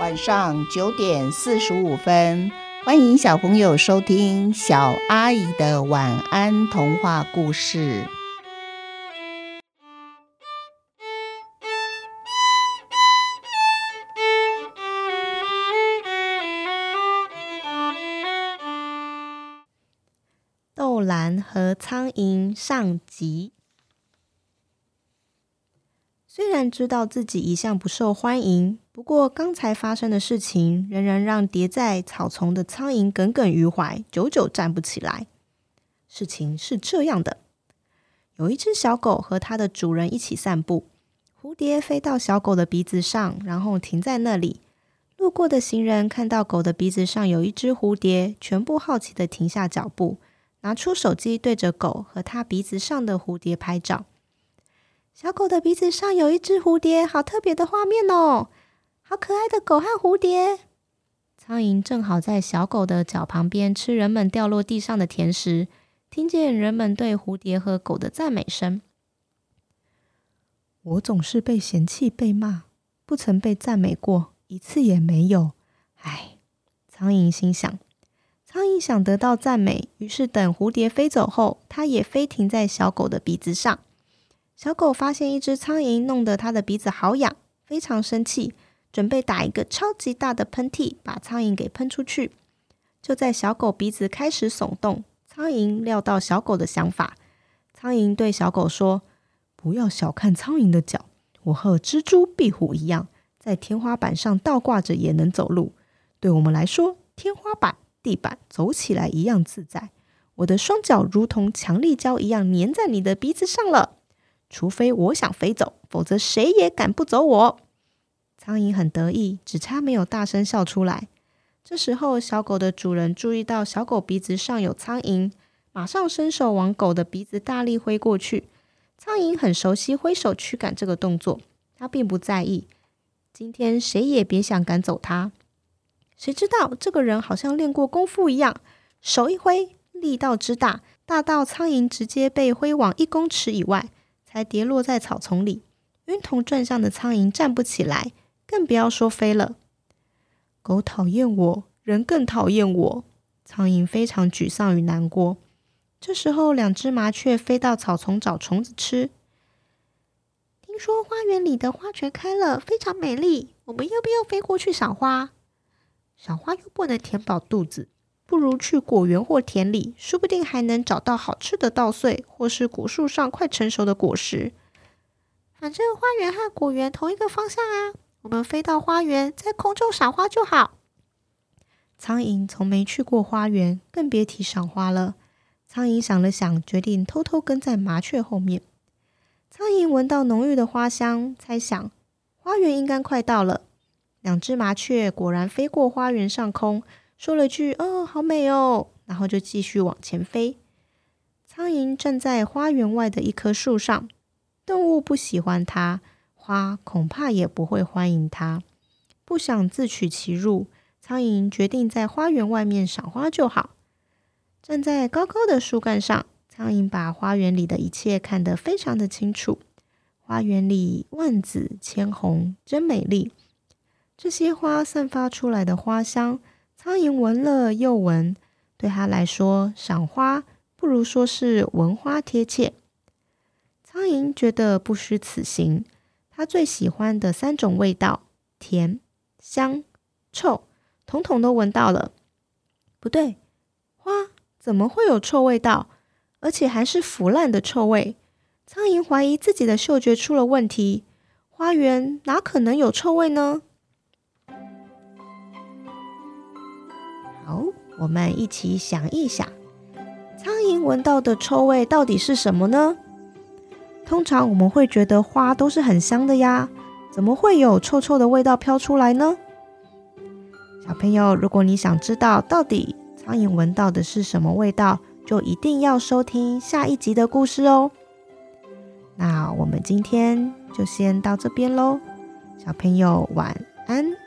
晚上九点四十五分，欢迎小朋友收听小阿姨的晚安童话故事。豆兰和苍蝇上集。虽然知道自己一向不受欢迎，不过刚才发生的事情仍然让叠在草丛的苍蝇耿耿于怀，久久站不起来。事情是这样的：有一只小狗和它的主人一起散步，蝴蝶飞到小狗的鼻子上，然后停在那里。路过的行人看到狗的鼻子上有一只蝴蝶，全部好奇地停下脚步，拿出手机对着狗和它鼻子上的蝴蝶拍照。小狗的鼻子上有一只蝴蝶，好特别的画面哦！好可爱的狗和蝴蝶。苍蝇正好在小狗的脚旁边吃人们掉落地上的甜食，听见人们对蝴蝶和狗的赞美声。我总是被嫌弃、被骂，不曾被赞美过一次也没有。唉，苍蝇心想。苍蝇想得到赞美，于是等蝴蝶飞走后，它也飞停在小狗的鼻子上。小狗发现一只苍蝇，弄得它的鼻子好痒，非常生气，准备打一个超级大的喷嚏，把苍蝇给喷出去。就在小狗鼻子开始耸动，苍蝇料到小狗的想法，苍蝇对小狗说：“不要小看苍蝇的脚，我和蜘蛛、壁虎一样，在天花板上倒挂着也能走路。对我们来说，天花板、地板走起来一样自在。我的双脚如同强力胶一样粘在你的鼻子上了。”除非我想飞走，否则谁也赶不走我。苍蝇很得意，只差没有大声笑出来。这时候，小狗的主人注意到小狗鼻子上有苍蝇，马上伸手往狗的鼻子大力挥过去。苍蝇很熟悉挥手驱赶这个动作，它并不在意。今天谁也别想赶走它。谁知道这个人好像练过功夫一样，手一挥，力道之大，大到苍蝇直接被挥往一公尺以外。才跌落在草丛里，晕头转向的苍蝇站不起来，更不要说飞了。狗讨厌我，人更讨厌我。苍蝇非常沮丧与难过。这时候，两只麻雀飞到草丛找虫子吃。听说花园里的花全开了，非常美丽。我们要不要飞过去赏花？赏花又不能填饱肚子。不如去果园或田里，说不定还能找到好吃的稻穗，或是果树上快成熟的果实。反正花园和果园同一个方向啊，我们飞到花园，在空中赏花就好。苍蝇从没去过花园，更别提赏花了。苍蝇想了想，决定偷偷跟在麻雀后面。苍蝇闻到浓郁的花香，猜想花园应该快到了。两只麻雀果然飞过花园上空。说了句“哦，好美哦”，然后就继续往前飞。苍蝇站在花园外的一棵树上，动物不喜欢它，花恐怕也不会欢迎它。不想自取其辱，苍蝇决定在花园外面赏花就好。站在高高的树干上，苍蝇把花园里的一切看得非常的清楚。花园里万紫千红，真美丽。这些花散发出来的花香。苍蝇闻了又闻，对他来说，赏花不如说是闻花贴切。苍蝇觉得不虚此行，他最喜欢的三种味道——甜、香、臭，统统都闻到了。不对，花怎么会有臭味道？而且还是腐烂的臭味。苍蝇怀疑自己的嗅觉出了问题。花园哪可能有臭味呢？我们一起想一想，苍蝇闻到的臭味到底是什么呢？通常我们会觉得花都是很香的呀，怎么会有臭臭的味道飘出来呢？小朋友，如果你想知道到底苍蝇闻到的是什么味道，就一定要收听下一集的故事哦。那我们今天就先到这边喽，小朋友晚安。